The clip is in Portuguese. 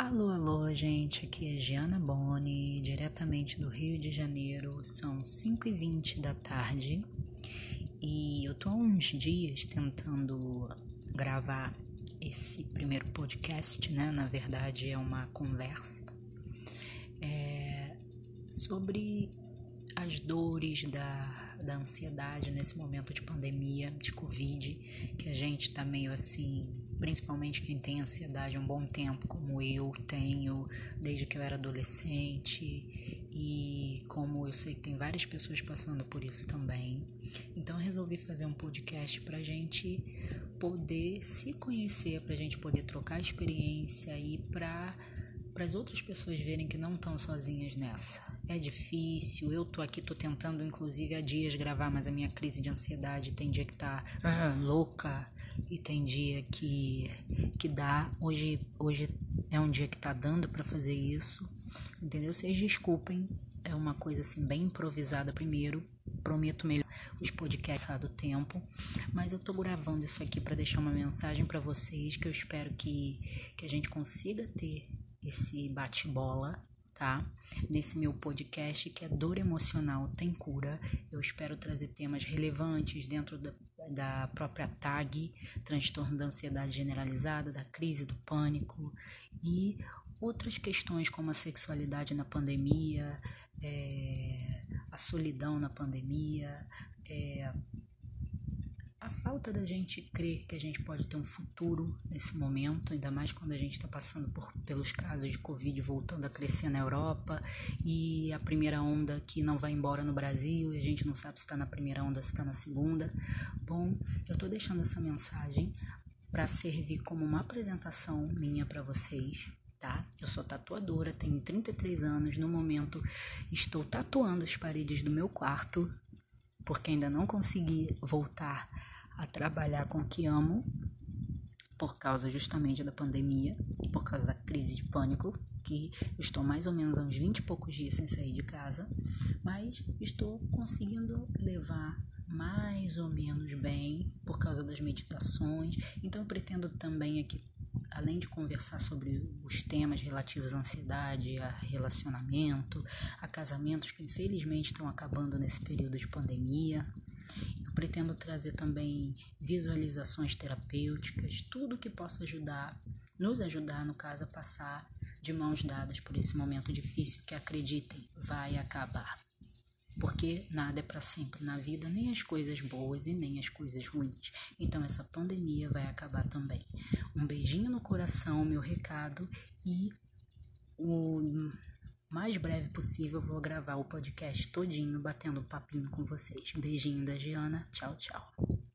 Alô, alô, gente, aqui é Giana Boni, diretamente do Rio de Janeiro, são 5h20 da tarde. E eu tô há uns dias tentando gravar esse primeiro podcast, né? Na verdade, é uma conversa é, sobre as dores da, da ansiedade nesse momento de pandemia, de Covid, que a gente tá meio assim principalmente quem tem ansiedade há um bom tempo, como eu tenho desde que eu era adolescente e como eu sei que tem várias pessoas passando por isso também. Então resolvi fazer um podcast para gente poder se conhecer, para gente poder trocar experiência e para as outras pessoas verem que não estão sozinhas nessa. É difícil, eu tô aqui, tô tentando inclusive há dias gravar, mas a minha crise de ansiedade tem dia que tá ah, louca, e tem dia que que dá. Hoje hoje é um dia que tá dando para fazer isso. Entendeu? Vocês desculpem, é uma coisa assim bem improvisada primeiro. Prometo melhor os podcasts do tempo, mas eu tô gravando isso aqui para deixar uma mensagem para vocês que eu espero que que a gente consiga ter esse bate-bola tá? Nesse meu podcast que é Dor Emocional Tem Cura. Eu espero trazer temas relevantes dentro da, da própria TAG, transtorno da ansiedade generalizada, da crise do pânico e outras questões como a sexualidade na pandemia, é, a solidão na pandemia, é, falta da gente crer que a gente pode ter um futuro nesse momento, ainda mais quando a gente está passando por, pelos casos de Covid voltando a crescer na Europa e a primeira onda que não vai embora no Brasil e a gente não sabe se está na primeira onda, se está na segunda. Bom, eu estou deixando essa mensagem para servir como uma apresentação minha para vocês, tá? Eu sou tatuadora, tenho 33 anos, no momento estou tatuando as paredes do meu quarto, porque ainda não consegui voltar a trabalhar com o que amo, por causa justamente da pandemia e por causa da crise de pânico, que eu estou mais ou menos há uns 20 e poucos dias sem sair de casa, mas estou conseguindo levar mais ou menos bem por causa das meditações. Então eu pretendo também aqui além de conversar sobre os temas relativos à ansiedade, a relacionamento, a casamentos que infelizmente estão acabando nesse período de pandemia, pretendo trazer também visualizações terapêuticas, tudo que possa ajudar, nos ajudar, no caso, a passar de mãos dadas por esse momento difícil que acreditem, vai acabar. Porque nada é para sempre na vida, nem as coisas boas e nem as coisas ruins. Então essa pandemia vai acabar também. Um beijinho no coração, meu recado e o mais breve possível vou gravar o podcast todinho batendo papinho com vocês. Beijinho da Giana. Tchau, tchau.